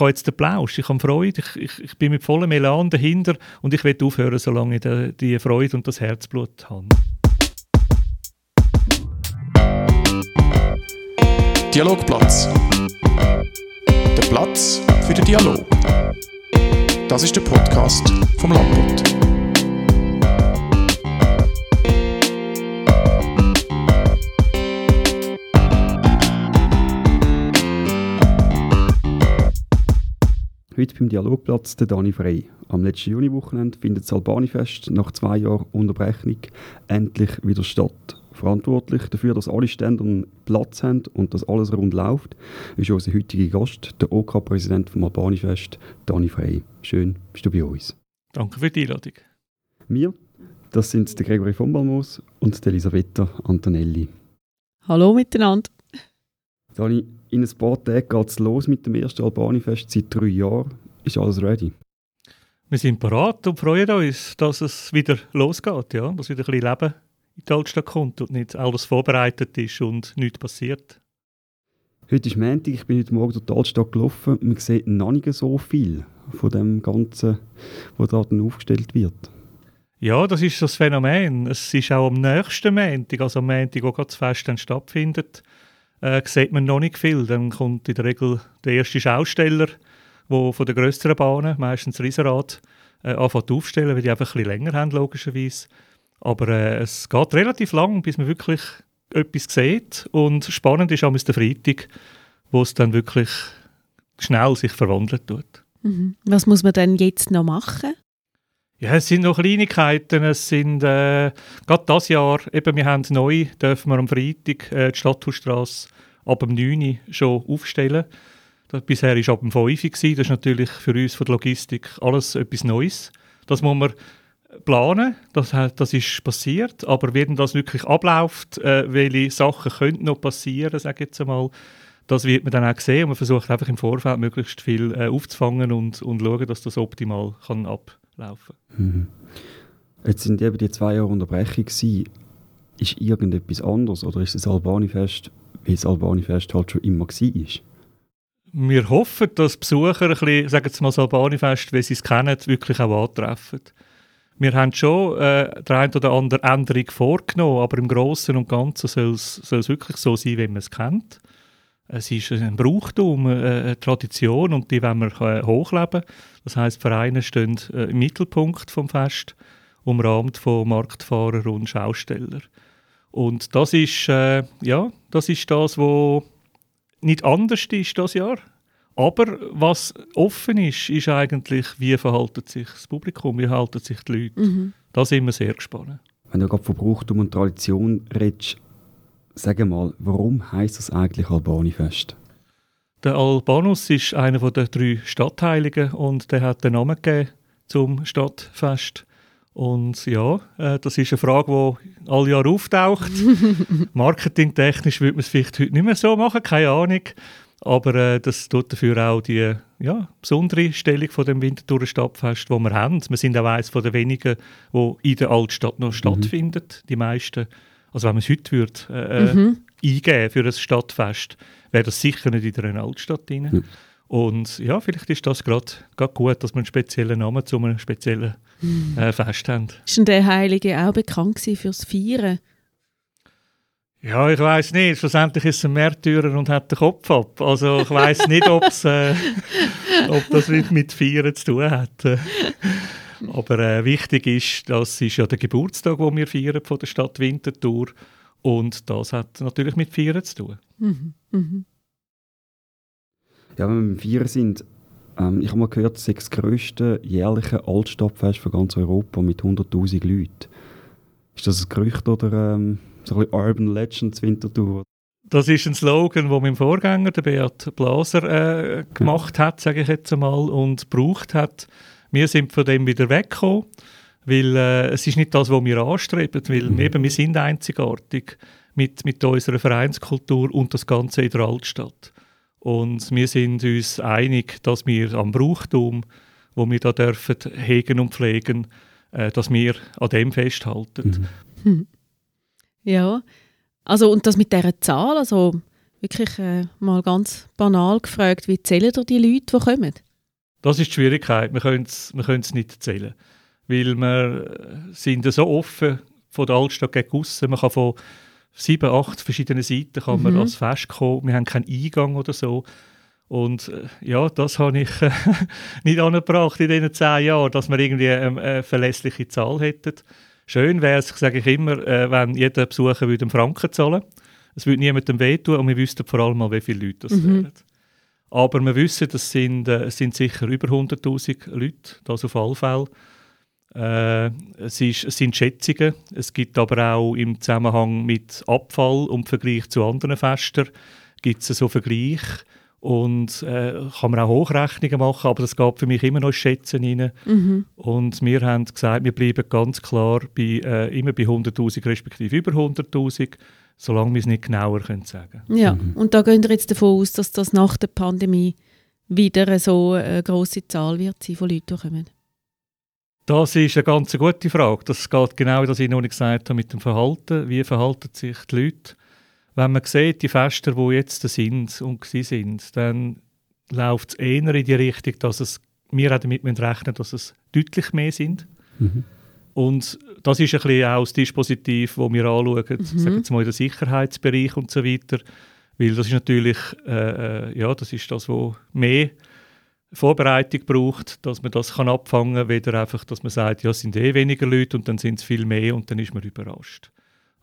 habe jetzt den Plausch, ich habe Freude, ich, ich, ich bin mit vollem Elan dahinter und ich will aufhören, solange ich die Freude und das Herzblut habe. Dialogplatz. Der Platz für den Dialog. Das ist der Podcast vom Landbund. Heute beim Dialogplatz der Dani Frey. Am letzten Juniwochenende findet das Albanifest nach zwei Jahren Unterbrechung endlich wieder statt. Verantwortlich dafür, dass alle Stände Platz haben und dass alles rund läuft, ist unser heutiger Gast, der OK-Präsident OK vom Albanifest, Dani Frey. Schön, bist du bei uns. Danke für die Einladung. Wir, das sind der Gregory von Balmos und Elisabetta Antonelli. Hallo miteinander. Dani, in ein paar Tagen geht es los mit dem ersten Albanifest seit drei Jahren. Ist alles ready? Wir sind parat und freuen uns, dass es wieder losgeht, ja? dass wieder ein bisschen Leben in die Altstadt kommt und nicht alles vorbereitet ist und nichts passiert. Heute ist Montag, ich bin heute Morgen durch die Altstadt gelaufen. Man sieht noch nicht so viel von dem Ganzen, was da aufgestellt wird. Ja, das ist das Phänomen. Es ist auch am nächsten Montag, also am Montag, wo das Fest dann stattfindet, äh, sieht man noch nicht viel. Dann kommt in der Regel der erste Schausteller, der von den grösseren Bahnen, meistens Riesenrad, äh, anfängt aufstellen, weil die einfach ein bisschen länger haben, logischerweise. Aber äh, es geht relativ lang, bis man wirklich etwas sieht. Und spannend ist auch der Freitag, wo es dann wirklich schnell sich verwandelt tut. Mhm. Was muss man denn jetzt noch machen? Ja, es sind noch Kleinigkeiten. Es sind äh, gerade das Jahr, eben, wir haben neu, dürfen wir am Freitag äh, die Stadthausstrasse ab dem 9 Uhr schon aufstellen. Das, bisher war ab dem 5 Uhr. Das ist natürlich für uns von der Logistik alles etwas Neues. Das muss man planen, das, das ist passiert, aber wie das wirklich abläuft, äh, welche Sachen könnten noch passieren, sage ich jetzt einmal, das wird man dann auch sehen und man versucht einfach im Vorfeld möglichst viel äh, aufzufangen und, und schauen, dass das optimal kann ablaufen kann. Mhm. Jetzt sind eben die zwei Jahre Unterbrechung gewesen. Ist irgendetwas anderes oder ist das Albanifest, wie das Albanifest halt schon immer war? Wir hoffen, dass Besucher ein bisschen, sagen wir mal das Albanifest, wie sie es kennen, wirklich auch antreffen. Wir haben schon äh, die eine oder andere Änderung vorgenommen, aber im Großen und Ganzen soll es wirklich so sein, wie man es kennt. Es ist ein Brauchtum, äh, eine Tradition und die wollen wir äh, hochleben. Das heißt, Vereine stehen äh, im Mittelpunkt vom Fest, umrahmt von Marktfahrern und Schaustellern. Und das ist, äh, ja, das ist das, was nicht anders ist das Jahr. Aber was offen ist, ist eigentlich, wie verhalten sich das Publikum, wie verhalten sich die Leute. Mhm. Da sind wir sehr gespannt. Wenn du gerade von Brauchtum und Tradition redest, sag mal, warum heisst das eigentlich Albanifest? Der Albanus ist einer der drei Stadtheiligen und der hat den Namen gegeben zum Stadtfest. Und ja, äh, das ist eine Frage, die alle Jahre auftaucht. Marketingtechnisch würde man es vielleicht heute nicht mehr so machen, keine Ahnung. Aber äh, das tut dafür auch die ja, besondere Stellung von dem Winterthurer Stadtfest, wo wir haben. Wir sind auch eines der wenigen, wo in der Altstadt noch mhm. stattfindet. Die meisten, also wenn man es heute würde, äh, mhm. eingeben für ein Stadtfest, wäre das sicher nicht in einer Altstadt drin. Mhm. Und ja, vielleicht ist das gerade gut, dass wir einen speziellen Namen zu einem speziellen mhm. äh, Fest haben. Ist denn der Heilige auch bekannt fürs Feiern? Ja, ich weiß nicht. Schlussendlich ist es ein Märtyrer und hat den Kopf ab. Also ich weiß nicht, äh, ob das mit, mit Feiern zu tun hat. Aber äh, wichtig ist, das ist ja der Geburtstag, den wir feiern von der Stadt Winterthur. Und das hat natürlich mit Feiern zu tun. Mhm. Mhm. Ja, wenn wir beim Feiern sind, ähm, ich habe mal gehört, es ist das grösste jährliche Altstadtfest von ganz Europa mit 100'000 Leuten. Ist das ein Gerücht oder... Ähm so ein Urban Legends Winterthur. Das ist ein Slogan, den mein Vorgänger, der Beat Blaser, äh, gemacht hat, sage ich jetzt einmal, und gebraucht hat. Wir sind von dem wieder weggekommen, weil äh, es ist nicht das, was wir anstreben, weil mhm. eben, wir sind einzigartig mit, mit unserer Vereinskultur und das Ganze in der Altstadt. Und wir sind uns einig, dass wir am Brauchtum, wo wir da dürfen hegen und pflegen, äh, dass wir an dem festhalten. Mhm. Ja, also und das mit dieser Zahl, also Wirklich äh, mal ganz banal gefragt, wie zählen ihr die Leute, die kommen? Das ist die Schwierigkeit. Wir können es wir nicht zählen. Weil wir sind so offen von der Altstadt gegen aussen. Man kann von sieben, acht verschiedenen Seiten kann man mhm. als Fest kommen. Wir haben keinen Eingang oder so. Und äh, ja, das habe ich äh, nicht angebracht in diesen zehn Jahren, dass wir irgendwie eine, eine verlässliche Zahl hätten. Schön wäre es, sage ich immer, äh, wenn jeder Besucher würde einen Franken zahlen Es würde niemandem wehtun und wir wüssten vor allem mal, wie viele Leute das mhm. wären. Aber wir wissen, das sind, äh, sind sicher über 100'000 Leute, das auf alle Fälle. Äh, es, ist, es, sind Schätzungen. Es gibt aber auch im Zusammenhang mit Abfall und im Vergleich zu anderen Festen gibt es so Vergleich und äh, kann man auch Hochrechnungen machen, aber das geht für mich immer noch Schätzen rein. Mhm. Und wir haben gesagt, wir bleiben ganz klar bei, äh, immer bei 100'000 respektive über 100'000, solange wir es nicht genauer können sagen Ja, mhm. und da gehen wir jetzt davon aus, dass das nach der Pandemie wieder so eine grosse Zahl wird sein von Leuten, die kommen. Das ist eine ganz gute Frage. Das geht genau, wie ich noch nicht gesagt habe, mit dem Verhalten. Wie verhalten sich die Leute? Wenn man sieht, die Fester, die jetzt sind und sind, dann läuft es eher in die Richtung, dass es, wir auch damit rechnen dass es deutlich mehr sind. Mhm. Und das ist ein bisschen auch das Dispositiv, das wir anschauen, mhm. sagen wir mal in den Sicherheitsbereich und so weiter. Weil das ist natürlich, äh, äh, ja, das ist das, was mehr Vorbereitung braucht, dass man das kann abfangen kann, weder einfach, dass man sagt, ja, es sind eh weniger Leute und dann sind es viel mehr und dann ist man überrascht.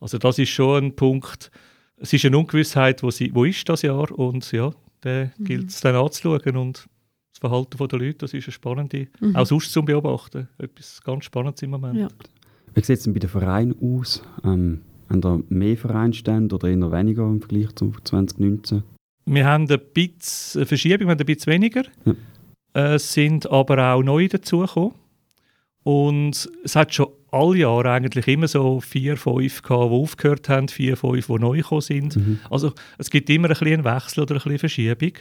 Also das ist schon ein Punkt, es ist eine Ungewissheit, wo, sie, wo ist das Jahr und ja, den mhm. gilt es dann anzuschauen und das Verhalten der Leute, das ist eine spannende, mhm. auch sonst zum Beobachten, etwas ganz Spannendes im Moment. Ja. Wie sieht es denn bei den Vereinen aus? Ähm, haben da mehr Vereinstände oder eher weniger im Vergleich zu 2019? Wir haben ein bisschen eine Verschiebung, wir haben ein bisschen weniger. Ja. Es sind aber auch neue dazugekommen. Und es hat schon alle Jahre eigentlich immer so vier, fünf gehabt, die aufgehört haben, vier, fünf, die neu gekommen sind. Mhm. Also es gibt immer ein bisschen einen Wechsel oder ein bisschen Verschiebung.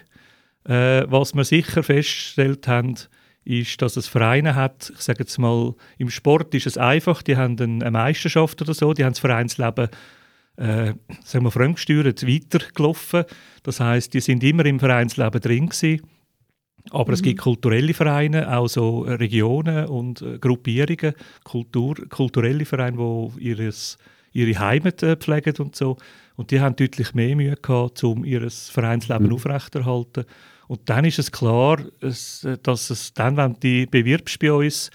Äh, was wir sicher festgestellt haben, ist, dass es Vereine hat, ich sage jetzt mal, im Sport ist es einfach, die haben eine Meisterschaft oder so, die haben das Vereinsleben äh, sagen wir, fremdgesteuert weitergelaufen. Das heißt, die sind immer im Vereinsleben drin gewesen. Aber mhm. es gibt kulturelle Vereine, auch so Regionen und äh, Gruppierungen, Kultur, kulturelle Vereine, die ihres, ihre Heimat äh, pflegen und so. Und die haben deutlich mehr Mühe gehabt, um ihr Vereinsleben mhm. aufrechterhalten. Und dann ist es klar, dass es dann, wenn du die bewirbst bei uns,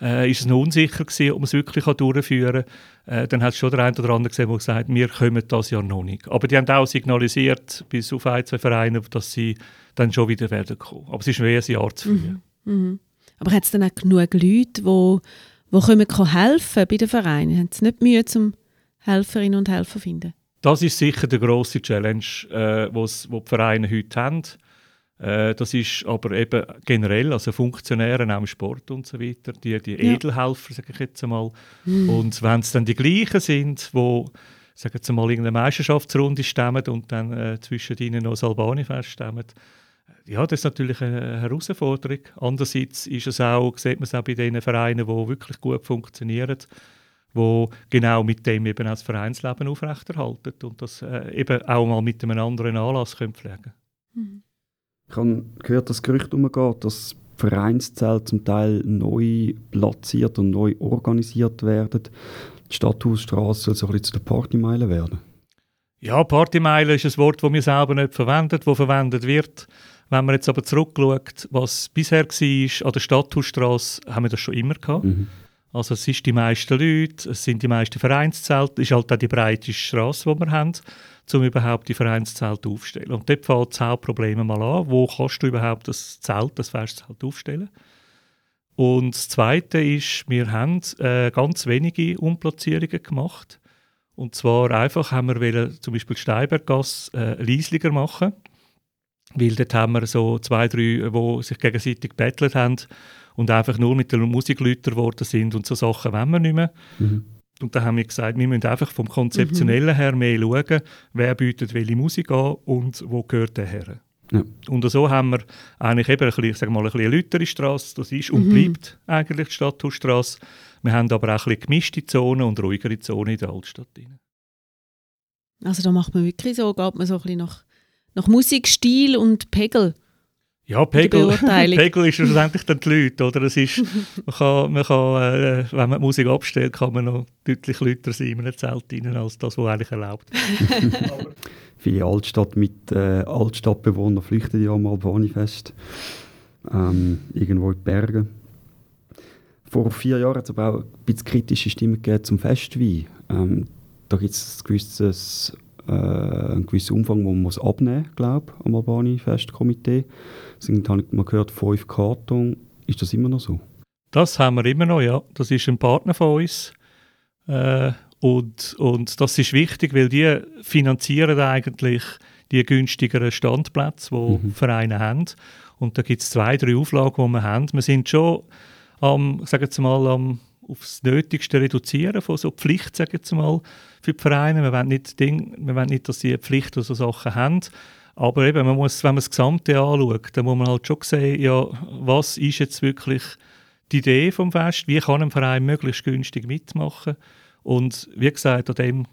äh, ist es noch unsicher gewesen, ob man es wirklich durchführen kann. Äh, dann hat es schon der eine oder andere gesehen, der gesagt hat, wir kommen das ja noch nicht. Aber die haben auch signalisiert, bis auf ein, zwei Vereine, dass sie dann schon wieder werden kommen. Aber es ist mehr ein Jahr zu früh. Mhm. Mhm. Aber hat es dann auch genug Leute, die, die können helfen bei den Vereinen? Haben sie nicht Mühe, zum Helferinnen und Helfer zu finden? Das ist sicher die grosse Challenge, äh, die die Vereine heute haben. Äh, das ist aber eben generell, also Funktionäre auch im Sport und so weiter, die, die ja. Edelhelfer, sage ich jetzt einmal. Mhm. Und wenn es dann die gleichen sind, die sagen wir mal, irgendeine Meisterschaftsrunde stemmen und dann äh, zwischen ihnen noch das Albani-Fest stemmen, äh, ja, das ist natürlich eine Herausforderung. Andererseits ist es auch, sieht man es auch bei den Vereinen, die wirklich gut funktionieren, die genau mit dem eben auch das Vereinsleben aufrechterhalten und das äh, eben auch mal mit einem anderen Anlass können pflegen mhm. Ich habe gehört, dass Gerücht umgeht, dass Vereinszelt zum Teil neu platziert und neu organisiert werden. Die Stadthausstraße soll so ein bisschen zu der Partymeile werden. Ja, Partymeile ist ein Wort, das wir selber nicht verwendet, das verwendet wird. Wenn man jetzt aber zurückschaut, was bisher war an der Stadthausstraße, haben wir das schon immer gehabt. Mhm. Also es sind die meisten Leute, es sind die meisten Vereinszelte, es ist halt auch die breite Straße, die wir haben um überhaupt die Vereinszelte aufzustellen. Und dort fängt das Hauptproblem mal an. Wo kannst du überhaupt das Zelt, das Festzelt aufstellen? Und das Zweite ist, wir haben äh, ganz wenige Umplatzierungen gemacht. Und zwar einfach haben wir zum Beispiel Steinberggasse äh, leislicher machen, weil dort haben wir so zwei, drei, die sich gegenseitig bettelt haben und einfach nur mit der Musik lauter geworden sind und so Sachen wollen wir nicht mehr. Mhm. Und da haben wir gesagt, wir müssen einfach vom Konzeptionellen her mehr schauen, wer bietet welche Musik an und wo gehört der her. Ja. Und so haben wir eigentlich eben ein bisschen, sag mal, ein bisschen eine lautere Strasse, das ist und mhm. bleibt eigentlich die Stadthausstrasse. Wir haben aber auch ein bisschen gemischte Zonen und ruhigere Zonen in der Altstadt. Rein. Also da macht man wirklich so, geht man so ein bisschen nach nach Musikstil und Pegel. Ja, Pegel, Pegel ist schlussendlich dann die Leute, oder? Es ist, man kann, man kann äh, wenn man die Musik abstellt, kann man noch deutlich lauter sein in einem Zelt rein, als das, was eigentlich erlaubt Viele Altstadt mit äh, Altstadtbewohnern flüchten ja mal Bonifest. Ähm, irgendwo in die Berge. Vor vier Jahren hat es aber auch ein bisschen kritische Stimmen gegeben zum Festwein. Ähm, da gibt es ein gewisses äh, einen gewissen Umfang, den man abnehmen muss, glaube ich, am Albani-Festkomitee. Es sind, habe ich mal gehört, fünf Karton. Ist das immer noch so? Das haben wir immer noch, ja. Das ist ein Partner von uns. Äh, und, und das ist wichtig, weil die finanzieren eigentlich die günstigeren Standplätze, die mhm. Vereine haben. Und da gibt es zwei, drei Auflagen, die wir haben. Wir sind schon am, sagen wir mal, am aufs Nötigste reduzieren von so Pflicht, sagen wir mal, für die Vereine. Wir wollen nicht, Ding, wir wollen nicht dass sie eine Pflicht oder so Sachen haben. Aber eben, man muss, wenn man das Gesamte anschaut, dann muss man halt schon sehen, ja, was ist jetzt wirklich die Idee vom Fest, wie kann ein Verein möglichst günstig mitmachen und wie gesagt, an dem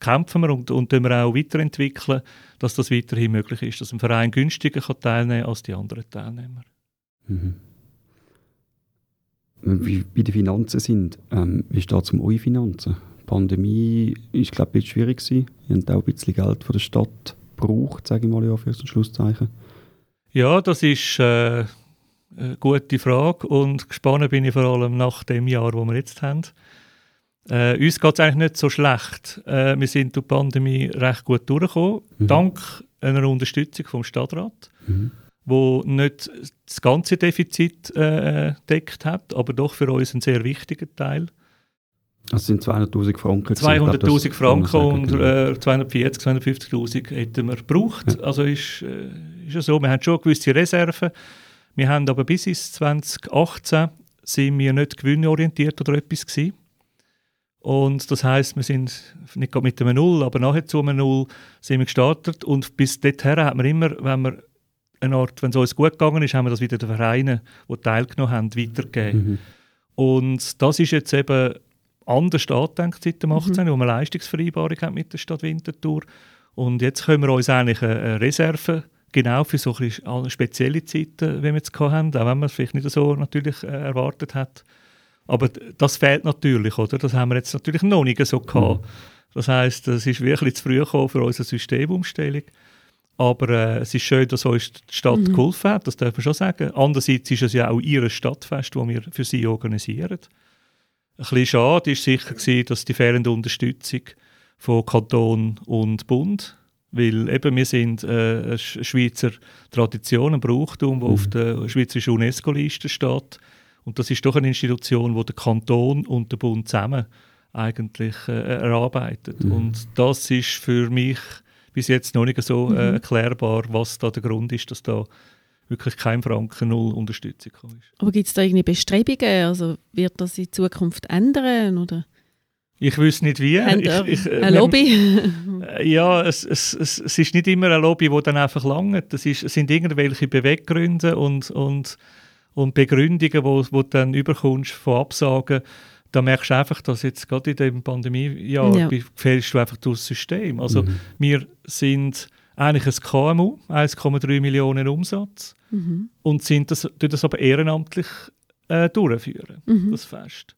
kämpfen wir und, und wir auch weiterentwickeln, dass das weiterhin möglich ist, dass ein Verein günstiger kann teilnehmen als die anderen Teilnehmer. Mhm wie, wie die Finanzen sind. Ähm, wie steht es um eure Finanzen? Die Pandemie ist, glaube ich, ein schwierig gewesen. Ihr habt auch ein bisschen Geld von der Stadt gebraucht, sage ich mal ja, für ein Schlusszeichen. Ja, das ist äh, eine gute Frage und gespannt bin ich vor allem nach dem Jahr, das wir jetzt haben. Äh, uns geht es eigentlich nicht so schlecht. Äh, wir sind durch die Pandemie recht gut durchgekommen, mhm. dank einer Unterstützung vom Stadtrat. Mhm wo nicht das ganze Defizit äh, deckt hat, aber doch für uns ein sehr wichtiger Teil. Das sind 200'000 Franken. 200'000 Franken und äh, 240, 250'000 hätten wir gebraucht. Ja. Also ist, äh, ist ja so, wir haben schon gewisse Reserven. Wir haben aber bis ins 2018 sind wir nicht gewinnorientiert oder etwas gewesen. Und das heißt, wir sind nicht mit einem Null, aber nachher zu einem Null sind wir gestartet. Und bis dorthin hat man immer, wenn wir eine Art, wenn es uns gut gegangen ist, haben wir das wieder den Vereinen, die teilgenommen haben, weitergegeben. Mhm. Und das ist jetzt eben anders angedenkt seit dem 18., mhm. wo wir eine Leistungsvereinbarung haben mit der Stadt Winterthur. Und jetzt können wir uns eigentlich eine Reserve genau für so spezielle Zeiten, wie wir es haben, auch wenn man es vielleicht nicht so natürlich äh, erwartet hat. Aber das fehlt natürlich, oder? Das haben wir jetzt natürlich noch nicht so gehabt. Mhm. Das heißt, es ist wirklich zu früh gekommen für unsere Systemumstellung. Aber äh, es ist schön, dass uns die Stadt mhm. geholfen hat, das darf man schon sagen. Andererseits ist es ja auch ihr Stadtfest, das wir für sie organisieren. Ein bisschen schade war sicher, gewesen, dass die fehlende Unterstützung von Kanton und Bund, weil eben wir sind äh, eine Schweizer Tradition, ein Brauchtum, das mhm. auf der schweizerischen UNESCO-Liste steht. Und das ist doch eine Institution, wo der Kanton und der Bund zusammen eigentlich äh, erarbeitet. Mhm. Und das ist für mich bis jetzt noch nicht so äh, mhm. erklärbar, was da der Grund ist, dass da wirklich kein Franken null Unterstützung ist. Aber gibt es da irgendeine Bestrebungen? Also wird das in Zukunft ändern? Oder? Ich wüsste nicht wie. Ich, ich, äh, ein Lobby? Äh, ja, es, es, es, es, ist nicht immer ein Lobby, das dann einfach langt. Es, ist, es sind irgendwelche Beweggründe und, und, und Begründungen, wo, wo du dann überkommst von Absagen da merkst du einfach, dass jetzt gerade in dem Pandemiejahr ja. gefällst du einfach durchs System. Also mhm. wir sind eigentlich ein KMU, 1,3 Millionen Umsatz mhm. und sind das, das aber ehrenamtlich äh, durchführen, mhm. das Fest.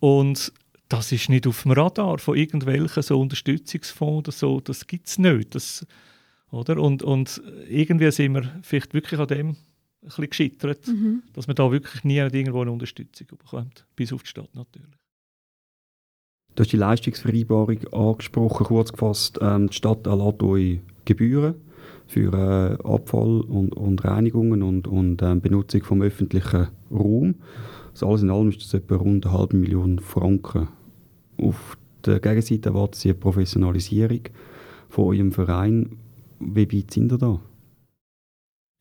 Und das ist nicht auf dem Radar von irgendwelchen so Unterstützungsfonds oder so, das gibt es nicht. Das, oder? Und, und irgendwie sind wir vielleicht wirklich an dem bisschen gescheitert, mhm. dass man da wirklich nie irgendwo eine Unterstützung bekommt, bis auf die Stadt natürlich. Du hast die Leistungsvereinbarung angesprochen, kurz gefasst. Ähm, die Stadt erlaubt euch Gebühren für äh, Abfall und, und Reinigungen und, und ähm, Benutzung vom öffentlichen Raum. Also alles in allem ist das etwa rund eine halbe Million Franken. Auf der Gegenseite erwartet sie eine Professionalisierung von eurem Verein. Wie weit sind ihr da?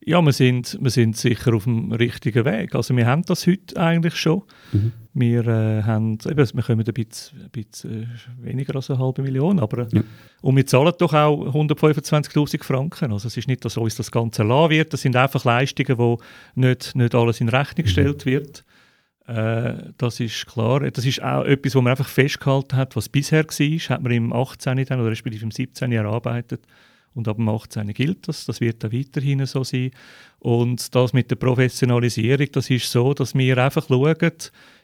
Ja, wir sind, wir sind sicher auf dem richtigen Weg. Also wir haben das heute eigentlich schon. Mhm. Wir, äh, haben, eben, wir kommen ein bisschen, ein bisschen äh, weniger als eine halbe Million, aber ja. und wir zahlen doch auch 125'000 Franken. Also es ist nicht, dass uns das Ganze lassen wird, das sind einfach Leistungen, wo nicht, nicht alles in Rechnung mhm. gestellt wird. Äh, das ist klar. Das ist auch etwas, was man einfach festgehalten hat, was bisher war, hat man im 18. Dann, oder respektive im 17. erarbeitet. Und ab dem 18. gilt das, das wird auch weiterhin so sein. Und das mit der Professionalisierung, das ist so, dass wir einfach schauen,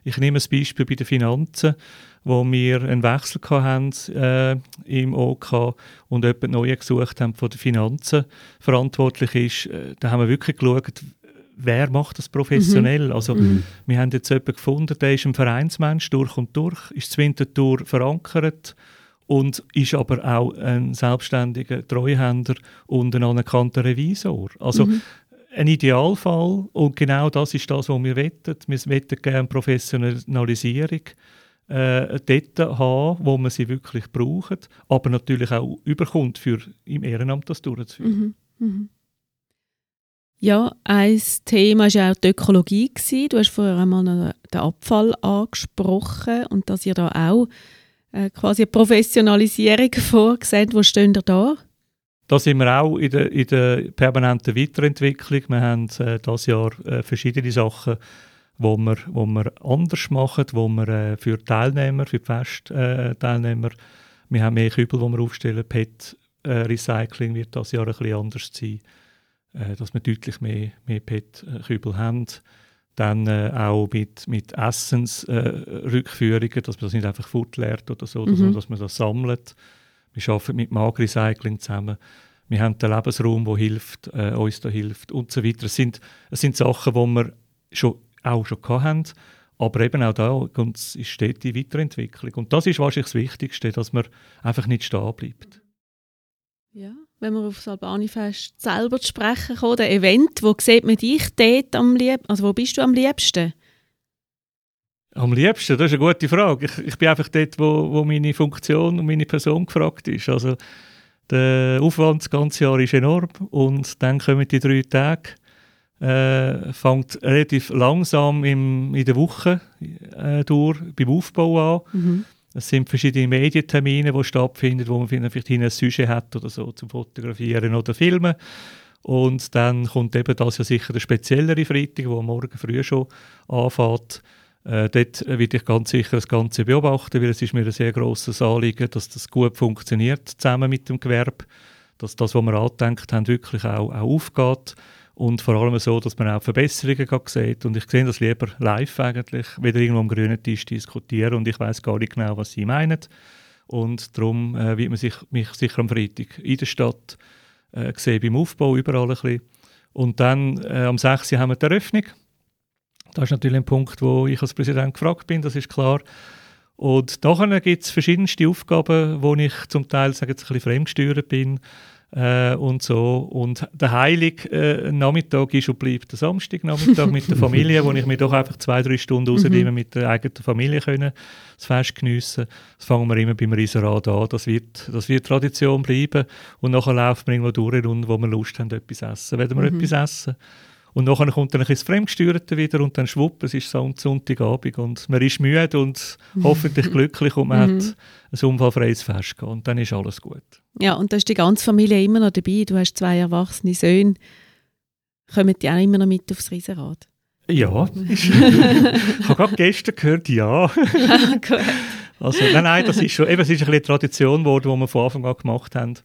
ich nehme ein Beispiel bei den Finanzen, wo wir einen Wechsel hatten, äh, im OK und jemand Neue gesucht haben, der für die Finanzen verantwortlich ist. Äh, da haben wir wirklich geschaut, wer macht das professionell? Mhm. Also mhm. wir haben jetzt jemanden gefunden, der ist ein Vereinsmensch durch und durch, ist Winterthur verankert und ist aber auch ein selbstständiger Treuhänder und ein anerkannter Revisor. Also mhm. ein Idealfall und genau das ist das, was wir wettet. Wir wettet gerne Professionalisierung äh, dort haben, wo man sie wirklich braucht, aber natürlich auch überkommt, für im Ehrenamt das durchzuführen. Mhm. Mhm. Ja, ein Thema war ja auch die Ökologie. Du hast vorher einmal den Abfall angesprochen und dass ihr da auch äh, quasi eine Professionalisierung vorgesehen. Wo stehen ihr da? Da sind wir auch in der, in der permanenten Weiterentwicklung. Wir haben äh, dieses Jahr äh, verschiedene Sachen, wo wir, wo wir anders machen, wo wir äh, für Teilnehmer, für Festteilnehmer, äh, wir haben mehr Kübel, die wir aufstellen. PET-Recycling äh, wird dieses Jahr ein bisschen anders sein äh, dass wir deutlich mehr, mehr PET-Kübel haben. Dann äh, auch mit, mit Essensrückführungen, äh, dass man das nicht einfach fortleert oder so, mhm. sondern dass man das sammelt. Wir arbeiten mit Magrecycling zusammen. Wir haben den Lebensraum, der hilft, äh, uns da hilft und so weiter. Es sind, es sind Sachen, die wir schon, auch schon hatten, aber eben auch da steht die Weiterentwicklung. Und das ist wahrscheinlich das Wichtigste, dass man einfach nicht stehen bleibt. Ja wenn wir auf das Albanifest selber zu sprechen kommen, der Event, wo sieht man dich dort am liebsten, also wo bist du am liebsten? Am liebsten, das ist eine gute Frage. Ich, ich bin einfach dort, wo, wo meine Funktion und meine Person gefragt ist. Also der Aufwand das ganze Jahr ist enorm und dann kommen die drei Tage. Äh, fängt relativ langsam im, in der Woche äh, durch, beim Aufbau an. Mhm. Es sind verschiedene Medientermine, die stattfinden, wo man vielleicht ein Sujet hat oder so zum Fotografieren oder Filmen. Und dann kommt eben das ja sicher der speziellere Freitag, wo morgen früh schon anfängt. Äh, dort werde ich ganz sicher das Ganze beobachten, weil es ist mir ein sehr grosses Anliegen, dass das gut funktioniert zusammen mit dem Gewerbe, dass das, was wir angedenkt haben, wirklich auch, auch aufgeht und vor allem so, dass man auch Verbesserungen sieht. Und ich sehe das lieber live eigentlich, wieder irgendwo am grünen Tisch diskutieren und ich weiß gar nicht genau, was sie meinen. Und darum äh, wird man sich, mich sicher am Freitag in der Stadt äh, sehen, beim Aufbau überall ein bisschen. Und dann äh, am 6. haben wir die Eröffnung. Das ist natürlich ein Punkt, wo ich als Präsident gefragt bin, das ist klar. Und nachher gibt es verschiedenste Aufgaben, wo ich zum Teil sage jetzt, ein bisschen fremdgesteuert bin äh, und so. Und der heilige äh, Nachmittag ist und bleibt der Samstagnachmittag mit der Familie, wo ich mir doch einfach zwei, drei Stunden rausnehme, mhm. mit der eigenen Familie können das Fest geniessen. Das fangen wir immer beim Riesenrad an. Das wird, das wird Tradition bleiben. Und nachher laufen wir irgendwo durch und wo wir Lust haben, etwas essen. Werden wir mhm. etwas essen? Und nachher kommt dann ein das Fremdgesteuerte wieder und dann schwupp, es ist Sonntagabend und man ist müde und hoffentlich glücklich und man hat mhm. ein unfallfreies Fest und dann ist alles gut. Ja, und da ist die ganze Familie immer noch dabei. Du hast zwei erwachsene Söhne. Kommen die auch immer noch mit aufs Riesenrad? Ja, ich habe gerade gestern gehört, ja. also, nein, nein, das ist schon, eben, es ist eine Tradition geworden, die wir von Anfang an gemacht haben.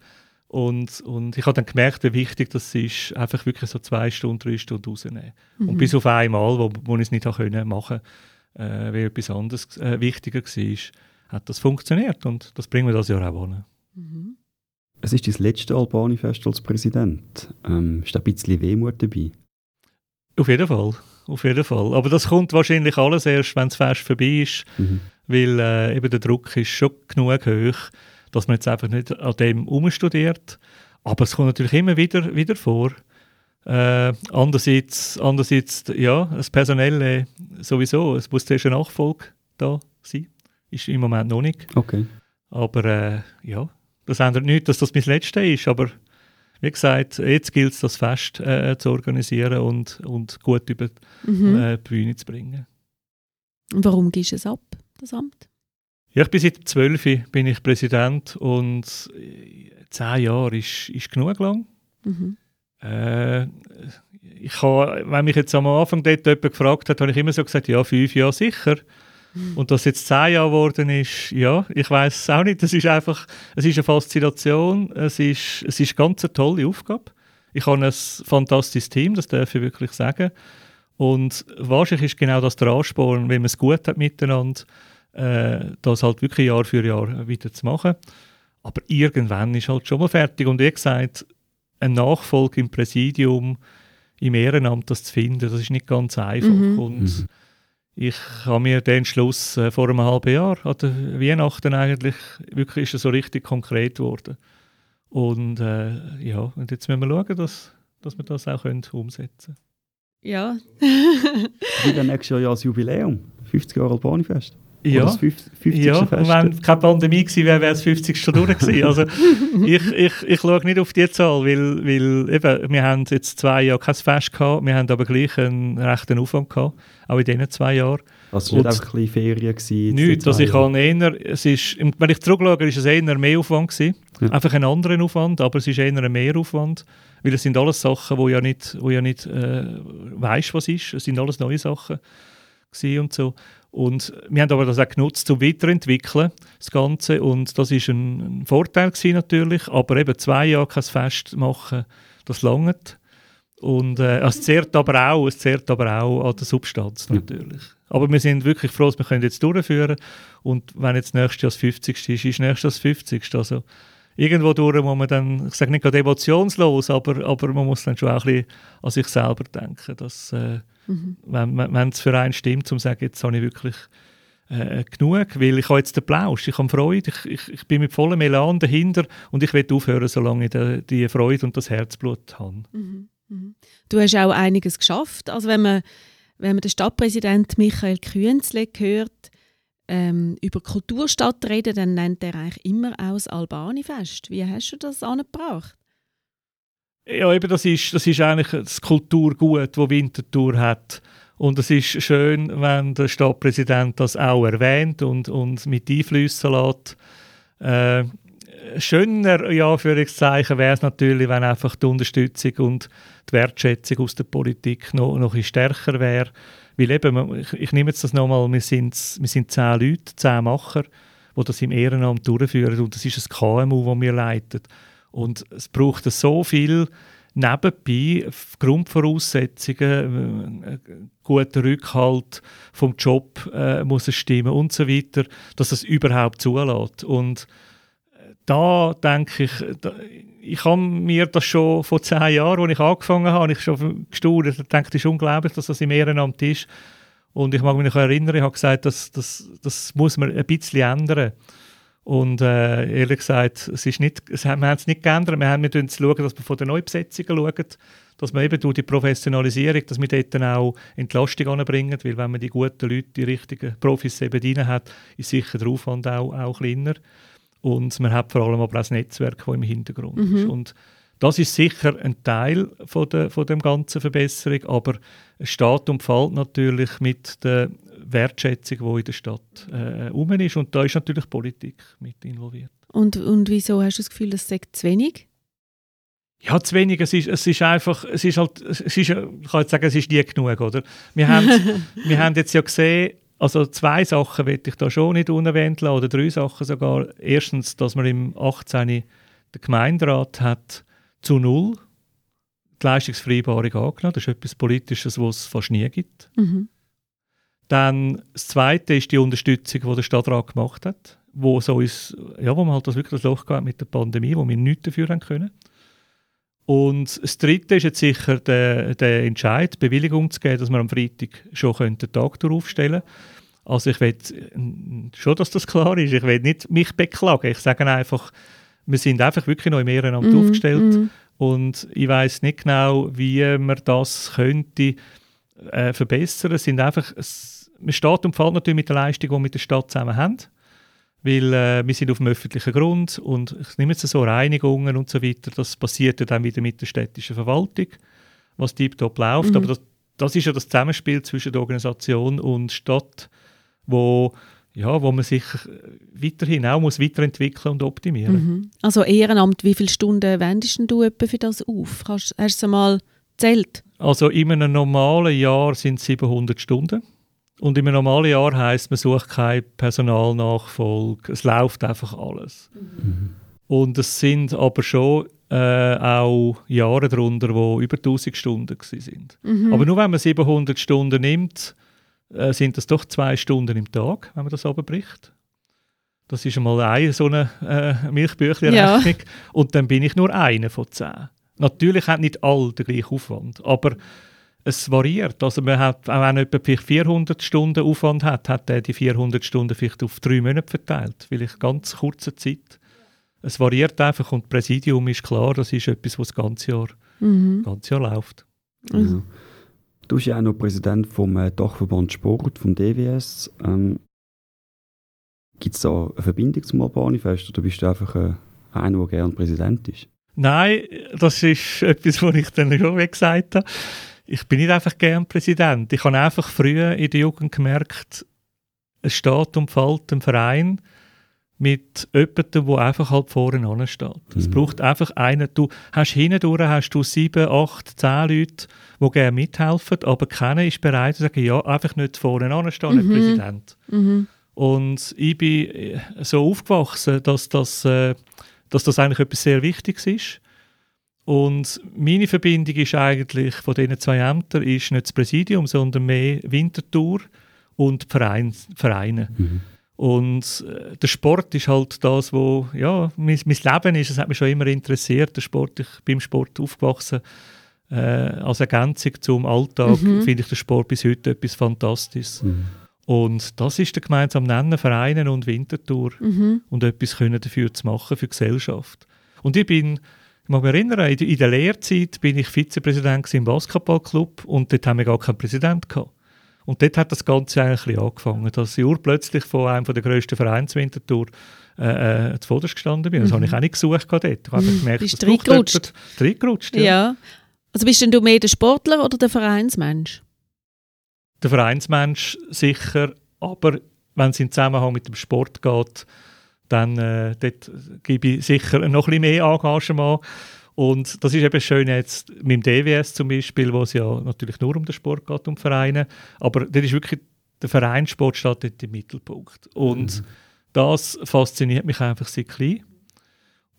Und, und ich habe dann gemerkt, wie wichtig das ist, einfach wirklich so zwei Stunden, drei Stunden rausnehmen. Mhm. Und bis auf einmal, wo, wo ich es nicht können machen konnte, äh, weil etwas anderes äh, wichtiger war, hat das funktioniert. Und das bringen wir das Jahr auch an. Mhm. Es ist das letzte Albani-Fest als Präsident. Ähm, ist da ein bisschen Wehmut dabei? Auf jeden Fall. Auf jeden Fall. Aber das kommt wahrscheinlich alles erst, wenn das Fest vorbei ist, mhm. weil äh, eben der Druck ist schon genug hoch dass man jetzt einfach nicht an dem umstudiert. Aber es kommt natürlich immer wieder, wieder vor. Äh, andererseits, andererseits, ja, das Personelle sowieso, es muss zuerst eine Nachfolge da sein. Ist im Moment noch nicht. Okay. Aber äh, ja, das ändert nichts, dass das mein Letztes ist. Aber wie gesagt, jetzt gilt es, das Fest äh, zu organisieren und, und gut über mhm. äh, die Bühne zu bringen. Und warum gibst du es ab, das Amt? Ja, ich bin seit zwölf bin ich Präsident und zehn Jahre ist, ist genug lang. Mhm. Äh, ich habe, wenn mich jetzt am Anfang dort jemand gefragt hat, habe ich immer so gesagt, ja, fünf Jahre sicher. Und dass jetzt zehn Jahre geworden ist, ja, ich weiß es auch nicht. Es ist einfach, es ist eine Faszination. Es ist, es ist ganz eine tolle Aufgabe. Ich habe ein fantastisches Team, das darf ich wirklich sagen. Und wahrscheinlich ist genau das der Ansporn, wenn man es gut hat miteinander, äh, das halt wirklich Jahr für Jahr wieder zu machen. Aber irgendwann ist halt schon mal fertig. Und wie gesagt, ein Nachfolge im Präsidium, im Ehrenamt das zu finden, das ist nicht ganz einfach. Mhm. Und Mhm. Ich habe mir den Schluss äh, vor einem halben Jahr, an der Weihnachten eigentlich, wirklich ist er so richtig konkret geworden. Und äh, ja, und jetzt müssen wir schauen, dass, dass wir das auch können umsetzen können. Ja. Wieder nächstes Jahr ja das Jubiläum. 50 Jahre Albanifest. Ja, das 50. 50. ja Fest. wenn keine Pandemie gewesen wäre, wäre es 50. schon durch gewesen. Also ich, ich, ich schaue nicht auf die Zahl, weil, weil eben, wir haben jetzt zwei Jahre kein Fest gehabt, wir haben aber gleich einen rechten Aufwand gehabt, auch in diesen zwei Jahren. Also es war nicht Und- einfach ein bisschen Ferien. Gewesen, Nichts, also ich habe eher, es ist, wenn ich zurückschaue, ist es eher ein Mehraufwand gewesen. Ja. Einfach ein anderer Aufwand, aber es ist eher ein Mehraufwand, weil es sind alles Sachen, wo ja nicht, wo ja nicht äh, weißt, was ist. Es sind alles neue Sachen und so. Und wir haben aber das auch genutzt, um weiterentwickeln, das Ganze. Und das ist ein, ein Vorteil gewesen natürlich. Aber eben zwei Jahre kein Fest machen, das langt. Und äh, es zehrt aber auch, es zehrt aber auch an der Substanz Ja. natürlich. Aber wir sind wirklich froh, dass wir können jetzt durchführen Und wenn jetzt nächstes Jahr das 50. ist, ist nächstes Jahr das 50. Also irgendwo durch muss man dann, ich sage nicht gerade emotionslos, aber, aber man muss dann schon auch ein bisschen an sich selber denken, dass äh, Mhm. wenn wenn- wenn es für einen stimmt, um zu sagen, jetzt habe ich wirklich äh, genug, weil ich habe jetzt den Plausch, ich habe Freude, ich, ich, ich bin mit vollem Elan dahinter und ich will aufhören, solange ich die, die Freude und das Herzblut habe. Mhm. Mhm. Du hast auch einiges geschafft. Also wenn man, wenn man den Stadtpräsident Michael Künzle hört, ähm, über Kulturstadt reden, dann nennt er eigentlich immer auch das Albani-Fest. Wie hast du das angebracht? Ja, eben, das ist, das ist eigentlich das Kulturgut, das Winterthur hat. Und es ist schön, wenn der Stadtpräsident das auch erwähnt und, und mit einflüssen lässt. Äh, schöner, ja, für Zeichen wäre es natürlich, wenn einfach die Unterstützung und die Wertschätzung aus der Politik noch, noch ein stärker wäre. Weil eben, ich, ich nehme jetzt das nochmal, wir sind, wir sind zehn Leute, zehn Macher, die das im Ehrenamt durchführen und das ist ein KMU, das wir leiten. Und es braucht so viel nebenbei, Grundvoraussetzungen, äh, guter Rückhalt vom Job äh, muss es stimmen und so weiter, dass es überhaupt zulässt. Und äh, da denke ich, da, ich habe mir das schon vor zehn Jahren, als ich angefangen habe, ich schon gestaunt, ich denke, es ist unglaublich, dass das im Ehrenamt ist. Und ich mag mich noch erinnern, ich habe gesagt, das, das, das muss man ein bisschen ändern. Und äh, ehrlich gesagt, es ist nicht, es, wir haben es nicht geändert. Wir haben wir schauen, dass wir von den Neubesetzungen schauen, dass wir eben durch die Professionalisierung, dass wir dort dann auch Entlastung anbringen, weil wenn man die guten Leute, die richtigen Profis eben drin hat, ist sicher der Aufwand auch, auch kleiner. Und man hat vor allem aber auch das Netzwerk, das im Hintergrund Mhm. ist. Und das ist sicher ein Teil von der, von dem ganzen Verbesserung, aber es steht und fällt natürlich mit der Wertschätzung, die in der Stadt äh, rum ist. Und da ist natürlich Politik mit involviert. Und, und wieso hast du das Gefühl, das sagt zu wenig? Ja, zu wenig. Es ist, es ist einfach, es ist halt, es ist, ich kann jetzt sagen, es ist nie genug, oder? Wir haben, wir haben jetzt ja gesehen, also zwei Sachen will ich da schon nicht unerwähnt lassen, oder drei Sachen sogar. Erstens, dass man im 18. den Gemeinderat hat zu null die Leistungsvereinbarung angenommen. Das ist etwas Politisches, was es fast nie gibt. Mhm. Dann das Zweite ist die Unterstützung, die der Stadtrat gemacht hat, wo, so ist, ja, wo man halt das wirklich das Loch gehabt mit der Pandemie, wo wir nichts dafür haben können. Und das Dritte ist jetzt sicher der, der Entscheid, die Bewilligung zu geben, dass wir am Freitag schon können den Tag aufstellen Also ich will schon, dass das klar ist. Ich will nicht mich beklagen. Ich sage einfach, wir sind einfach wirklich noch im Ehrenamt Mhm, aufgestellt. mhm. Und ich weiß nicht genau, wie man das könnte äh, verbessern. Es sind einfach, es, man steht und fällt natürlich mit der Leistung, die wir mit der Stadt zusammen haben. Weil äh, wir sind auf dem öffentlichen Grund und ich nehme jetzt so Reinigungen und so weiter, das passiert ja dann wieder mit der städtischen Verwaltung, was tiptop läuft. Mhm. Aber das, das ist ja das Zusammenspiel zwischen der Organisation und Stadt, wo, ja, wo man sich weiterhin auch muss weiterentwickeln und optimieren Mhm. Also Ehrenamt, wie viele Stunden wendest du etwa für das auf? Kannst, hast du es mal gezählt? Also in einem normalen Jahr sind es 700 Stunden, Und im normalen Jahr heisst, man sucht keine Personalnachfolge. Es läuft einfach alles. Mhm. Und es sind aber schon äh, auch Jahre darunter, wo über 1000 Stunden sind. Mhm. Aber nur wenn man 700 Stunden nimmt, äh, sind das doch zwei Stunden im Tag, wenn man das abbricht. Das ist einmal eine so eine äh, Milchbüchlein-Rechnung. Ja. Und dann bin ich nur eine von zehn. Natürlich hat nicht alle den gleichen Aufwand, aber es variiert. Also man hat, auch wenn jemand 400 Stunden Aufwand hat, hat er die 400 Stunden vielleicht auf drei Monate verteilt, vielleicht ganz kurze Zeit. Es variiert einfach und das Präsidium ist klar, das ist etwas, was das ganze Jahr, mhm. ganze Jahr läuft. Mhm. Du bist ja auch noch Präsident vom äh, Dachverband Sport, vom DWS. Ähm, Gibt es da eine Verbindung zum Albanifest oder bist du einfach äh, einer, der gerne Präsident ist? Nein, das ist etwas, was ich dann schon gesagt habe. Ich bin nicht einfach gern Präsident. Ich habe einfach früher in der Jugend gemerkt, es steht und fällt ein Verein mit jemandem, der einfach halt vorne steht. Mhm. Es braucht einfach einen. Du hast hindurch hast du sieben, acht, zehn Leute, die gerne mithelfen, aber keiner ist bereit zu sagen, ja, einfach nicht vorne stehen, mhm. nicht Präsident. Mhm. Und ich bin äh, so aufgewachsen, dass das, äh, dass das eigentlich etwas sehr Wichtiges ist. Und meine Verbindung ist eigentlich von diesen zwei Ämtern ist nicht das Präsidium, sondern mehr Winterthur und Verein, Vereine. Mhm. Und äh, der Sport ist halt das, wo ja, mein, mein Leben ist. Es hat mich schon immer interessiert. Der Sport, ich bin im Sport aufgewachsen. Äh, als Ergänzung zum Alltag mhm. finde ich den Sport bis heute etwas Fantastisches. Mhm. Und das ist der gemeinsam Nennen, Vereinen und Winterthur. Mhm. Und etwas können dafür zu machen, für die Gesellschaft. Und ich bin, ich mag mich erinnern, in der Lehrzeit bin ich Vizepräsident im Basketballclub und dort haben wir gar keinen Präsident gehabt. Und dort hat das Ganze eigentlich angefangen, dass ich urplötzlich von einem der grössten Vereins Winterthur äh, äh, zu gestanden bin. Das mhm. habe ich auch nicht gesucht dort. Ich habe gemerkt, bist du reingerutscht? Reingerutscht, ja. ja. Also bist denn du mehr der Sportler oder der Vereinsmensch? der Vereinsmensch sicher, aber wenn es in Zusammenhang mit dem Sport geht, dann äh, dort gebe ich sicher noch ein bisschen mehr Engagement. Und das ist eben schön jetzt mit dem DWS zum Beispiel, wo es ja natürlich nur um den Sport geht, um Vereine, aber das ist wirklich der Vereinssport steht dort im Mittelpunkt. Und mhm. das fasziniert mich einfach sehr klein.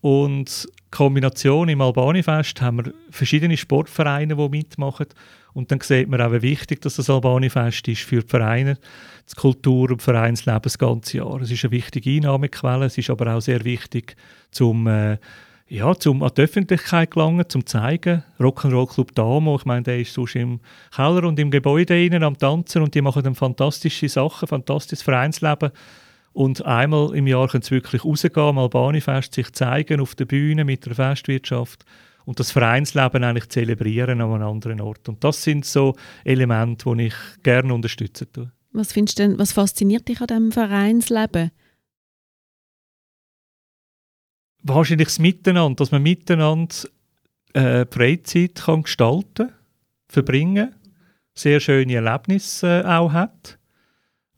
Und Kombination im Albanifest haben wir verschiedene Sportvereine, die mitmachen. Und dann sieht man auch, wie wichtig dass das Albani-Fest ist für die Vereine, die Kultur und Vereinsleben das ganze Jahr. Es ist eine wichtige Einnahmequelle, es ist aber auch sehr wichtig, zum, äh, ja, zum an die Öffentlichkeit gelangen, zum zeigen. Rock'n'Roll Club Damo, ich meine, der ist sonst im Keller und im Gebäude innen am Tanzen und die machen dann fantastische Sachen, fantastisches Vereinsleben. Und einmal im Jahr können sie wirklich rausgehen, am Albani-Fest, sich zeigen auf der Bühne mit der Festwirtschaft und das Vereinsleben eigentlich zelebrieren an einem anderen Ort. Und das sind so Elemente, die ich gerne unterstützen tue. Was findest denn, was fasziniert dich an diesem Vereinsleben? Wahrscheinlich das Miteinander, dass man miteinander äh, Freizeit kann gestalten, verbringen, sehr schöne Erlebnisse äh, auch hat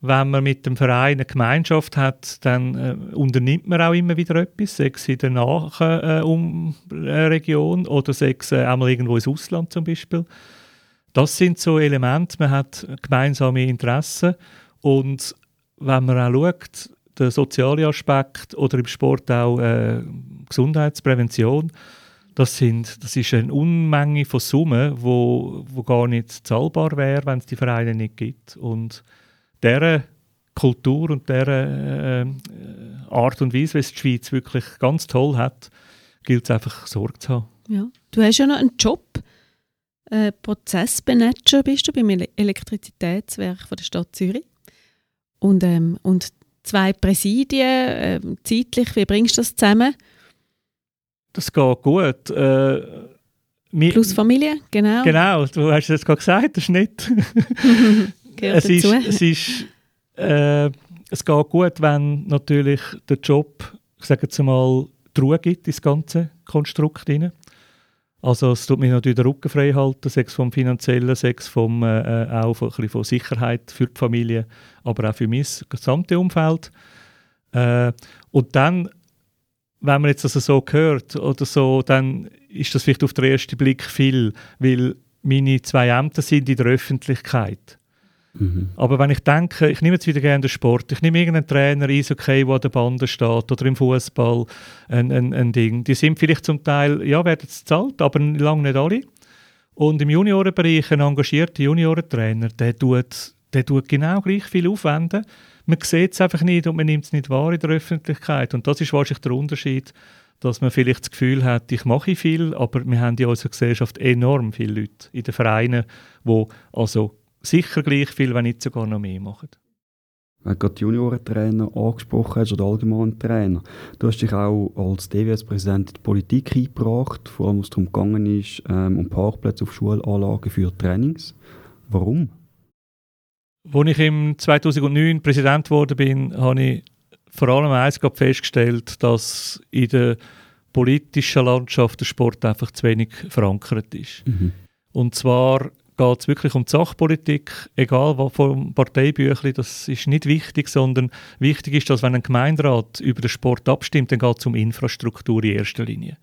wenn man mit dem Verein eine Gemeinschaft hat, dann äh, unternimmt man auch immer wieder etwas, sei es in der Nachregion äh, oder sei es äh, einmal irgendwo ins Ausland zum Beispiel. Das sind so Elemente, man hat gemeinsame Interessen und wenn man auch schaut, der soziale Aspekt oder im Sport auch äh, Gesundheitsprävention, das, sind, das ist eine Unmenge von Summen, wo, wo gar nicht zahlbar wäre, wenn es die Vereine nicht gibt. Und dieser Kultur und dieser äh, Art und Weise, wie es die Schweiz wirklich ganz toll hat, gilt es einfach Sorge zu haben. Ja. Du hast ja noch einen Job. Äh, Prozessmanager bist du beim Elektrizitätswerk von der Stadt Zürich. Und, ähm, und zwei Präsidien, äh, zeitlich, wie bringst du das zusammen? Das geht gut. Äh, Plus Familie, genau. Genau, du hast es gerade gesagt, das ist nicht. es ist, es ist äh, es geht gut, wenn natürlich der Job, ich sage jetzt mal, die Ruhe gibt ins ganze Konstrukt rein. Also es tut mir natürlich den Rücken frei halten, sechs vom finanziellen, sechs vom äh, äh, auch von, von Sicherheit für die Familie, aber auch für mein gesamte Umfeld. Äh, und dann, wenn man jetzt das so hört oder so, dann ist das vielleicht auf den ersten Blick viel, weil meine zwei Ämter sind in der Öffentlichkeit. Mhm. Aber wenn ich denke, ich nehme jetzt wieder gerne den Sport, ich nehme irgendeinen Trainer, Eishockey, der an der Bande steht, oder im Fußball, ein, ein, ein Ding, die sind vielleicht zum Teil, ja, werden zahlt, aber lange nicht alle. Und im Juniorenbereich ein engagierter Juniorentrainer, der tut, der tut genau gleich viel aufwenden. Man sieht es einfach nicht und man nimmt es nicht wahr in der Öffentlichkeit. Und das ist wahrscheinlich der Unterschied, dass man vielleicht das Gefühl hat, ich mache viel, aber wir haben in unserer Gesellschaft enorm viele Leute in den Vereinen, die also sicher gleich viel, wenn nicht sogar noch mehr machen. Wenn du gerade Juniorentrainer angesprochen hast oder allgemein Trainer, du hast dich auch als DWS-Präsident in die Politik eingebracht, vor allem, was darum gegangen ist, ähm, um Parkplätze auf Schulanlagen für Trainings. Warum? Als ich im 2009 Präsident geworden bin, habe ich vor allem eins festgestellt, dass in der politischen Landschaft der Sport einfach zu wenig verankert ist. Mhm. Und zwar geht es wirklich um die Sachpolitik, egal was vom Parteibüchlein, das ist nicht wichtig, sondern wichtig ist, dass wenn ein Gemeinderat über den Sport abstimmt, dann geht es um Infrastruktur in erster Linie.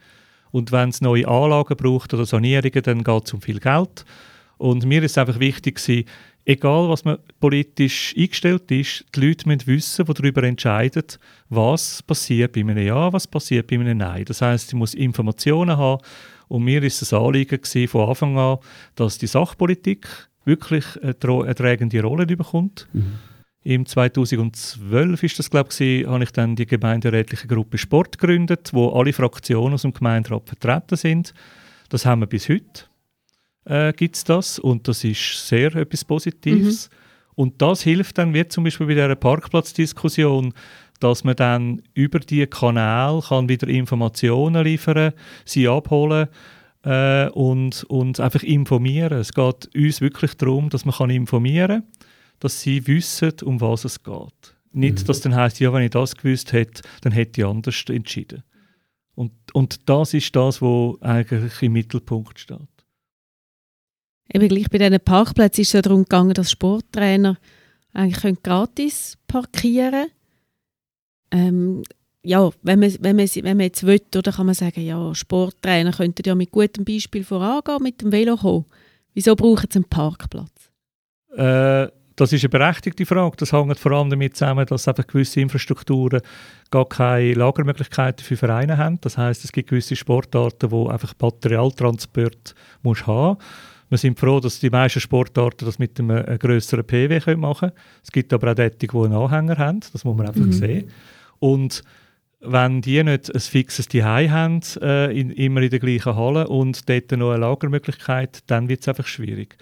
Und wenn es neue Anlagen braucht oder Sanierungen, dann geht es um viel Geld. Und mir ist einfach wichtig gewesen, egal was man politisch eingestellt ist, die Leute müssen wissen, die darüber entscheiden, was passiert bei einem Ja, was passiert bei einem Nein. Das heißt, sie muss Informationen haben und mir ist es ein Anliegen gewesen, von Anfang an, dass die Sachpolitik wirklich eine, eine tragende Rolle bekommt. Mhm. Im 2012 ist das, glaube ich, habe ich dann die gemeinderätliche Gruppe Sport gegründet, wo alle Fraktionen aus dem Gemeinderat vertreten sind. Das haben wir bis heute. Äh, gibt's das und das ist sehr etwas Positives. Mhm. Und das hilft dann, wie zum Beispiel bei dieser Parkplatzdiskussion, dass man dann über die Kanäle kann wieder Informationen liefern, sie abholen äh, und, und einfach informieren. Es geht uns wirklich darum, dass man kann informieren kann, dass sie wissen, um was es geht. Nicht, mhm. dass dann heißt, ja, wenn ich das gewusst hätte, dann hätte ich anders entschieden. Und, und das ist das, was eigentlich im Mittelpunkt steht. Eben gleich bei diesen Parkplätzen ist es ja darum gegangen, dass Sporttrainer eigentlich gratis parkieren können ähm, ja, wenn man, wenn, man, wenn man jetzt will, oder kann man sagen, ja, Sporttrainer könnten ja mit gutem Beispiel vorangehen, mit dem Velo kommen. Wieso brauchen sie einen Parkplatz? Äh, das ist eine berechtigte Frage. Das hängt vor allem damit zusammen, dass einfach gewisse Infrastrukturen gar keine Lagermöglichkeiten für Vereine haben. Das heißt, es gibt gewisse Sportarten, wo einfach Materialtransport muss haben. Wir sind froh, dass die meisten Sportarten das mit einem, einem grösseren PW machen können. Es gibt aber auch dort, die einen Anhänger haben. Das muss man einfach mhm. sehen. Und wenn die nicht ein fixes Zuhause haben, äh, in, immer in der gleichen Halle und dort noch eine Lagermöglichkeit, dann wird es einfach schwierig.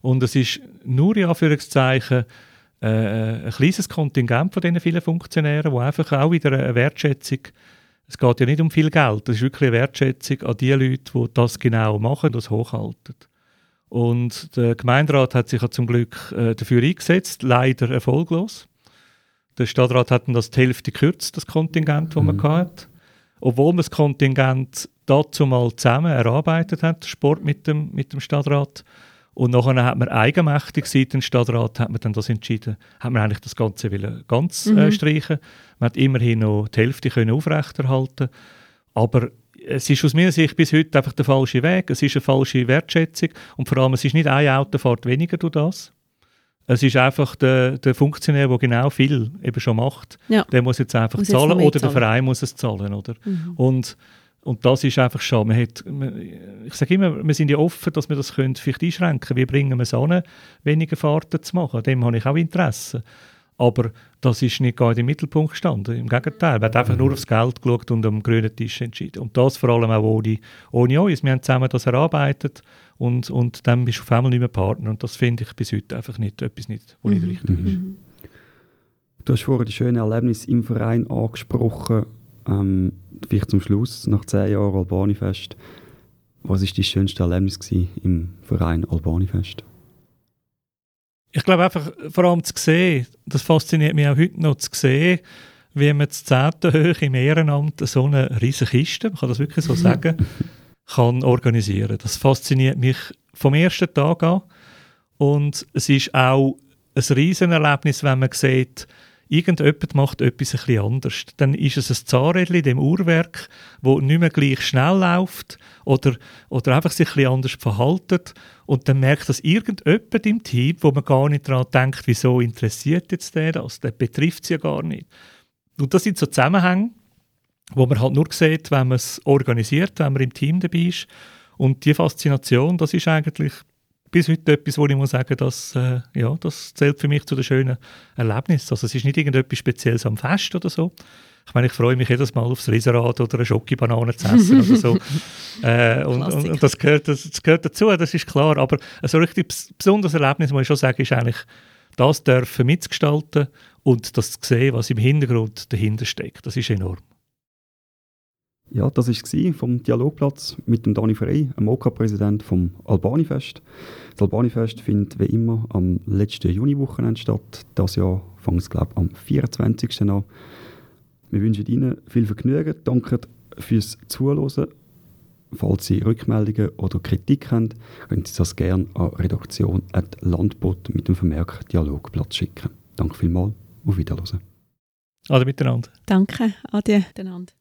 Und es ist nur in Anführungszeichen äh, ein kleines Kontingent von diesen vielen Funktionären, wo einfach auch wieder eine Wertschätzung, es geht ja nicht um viel Geld, es ist wirklich eine Wertschätzung an die Leute, die das genau machen, das hochhalten. Und der Gemeinderat hat sich ja zum Glück äh, dafür eingesetzt, leider erfolglos. Der Stadtrat hat das die Hälfte gekürzt, das Kontingent, das mhm. man hatte. Obwohl man das Kontingent dazu mal zusammen erarbeitet hat, Sport mit dem, mit dem Stadtrat. Und nachher hat man eigenmächtig seit dem Stadtrat hat man dann das entschieden, hat man eigentlich das Ganze ganz äh, mhm. äh, streichen. Man hat immerhin noch die Hälfte können aufrechterhalten. Aber es ist aus meiner Sicht bis heute einfach der falsche Weg. Es ist eine falsche Wertschätzung und vor allem es ist nicht eine Autofahrt weniger durch das. Es ist einfach der, der Funktionär, der genau viel eben schon macht, ja. der muss jetzt einfach muss zahlen jetzt oder der Verein muss es zahlen. Oder? Mhm. Und, und das ist einfach schon, man hat, man, ich sage immer, wir sind ja offen, dass wir das können vielleicht einschränken können. Wie bringen wir es an, weniger Fahrten zu machen? Dem habe ich auch Interesse. Aber das ist nicht gar im Mittelpunkt gestanden. Im Gegenteil, man hat einfach nur aufs Geld geschaut und am grünen Tisch entschieden. Und das vor allem auch ohne, ohne uns. Wir haben zusammen das erarbeitet und, und dann bist du auf einmal nicht mehr Partner. Und das finde ich bis heute einfach nicht etwas, nicht, was nicht mhm. richtig ist. Mhm. Du hast vorhin die schönen Erlebnisse im Verein angesprochen. Ähm, vielleicht zum Schluss, nach zehn Jahren Albanifest. Was war dein schönste Erlebnis im Verein Albanifest? Ich glaube einfach, vor allem zu sehen, das fasziniert mich auch heute noch, zu sehen, wie man zu 10. Höhe im Ehrenamt so eine riesige Kiste, man kann das wirklich so sagen, kann organisieren. Das fasziniert mich vom ersten Tag an. Und es ist auch ein Riesenerlebnis, wenn man sieht, irgendjemand macht etwas ein bisschen anders. Dann ist es ein Zahnrädchen dem Uhrwerk, wo nicht mehr gleich schnell läuft oder, oder einfach sich ein anders verhaltet und dann merkt das irgendjemand im Team, wo man gar nicht daran denkt, wieso interessiert jetzt der das, der betrifft es ja gar nicht. Und das sind so Zusammenhänge, wo man halt nur sieht, wenn man es organisiert, wenn man im Team dabei ist. Und die Faszination, das ist eigentlich bis heute etwas, wo ich muss sagen, dass, äh, ja, das zählt für mich zu den schönen Erlebnissen. Also es ist nicht irgendetwas Spezielles am Fest oder so. Ich meine, ich freue mich jedes Mal aufs Riesenrad oder eine Schokibanane zu essen oder so. Äh, und, und, und, das, gehört, das, das, gehört dazu, das ist klar. Aber ein so richtig besonderes Erlebnis, muss ich schon sagen, ist eigentlich das dürfen mitgestalten und das zu sehen, was im Hintergrund dahinter steckt. Das ist enorm. Ja, das war vom Dialogplatz mit dem Dani Frey, dem OK-Präsident vom Albanifest. Das Albanifest findet wie immer am letzten Juniwochenende statt. Das Jahr fängt es, glaube ich, am 24. an. Wir wünschen Ihnen viel Vergnügen, danke fürs Zuhören. Falls Sie Rückmeldungen oder Kritik haben, können Sie das gerne an redaktion.landbot mit dem Vermerk Dialogplatz schicken. Danke vielmals, auf Wiederhören. Ade miteinander. Danke, ade miteinander.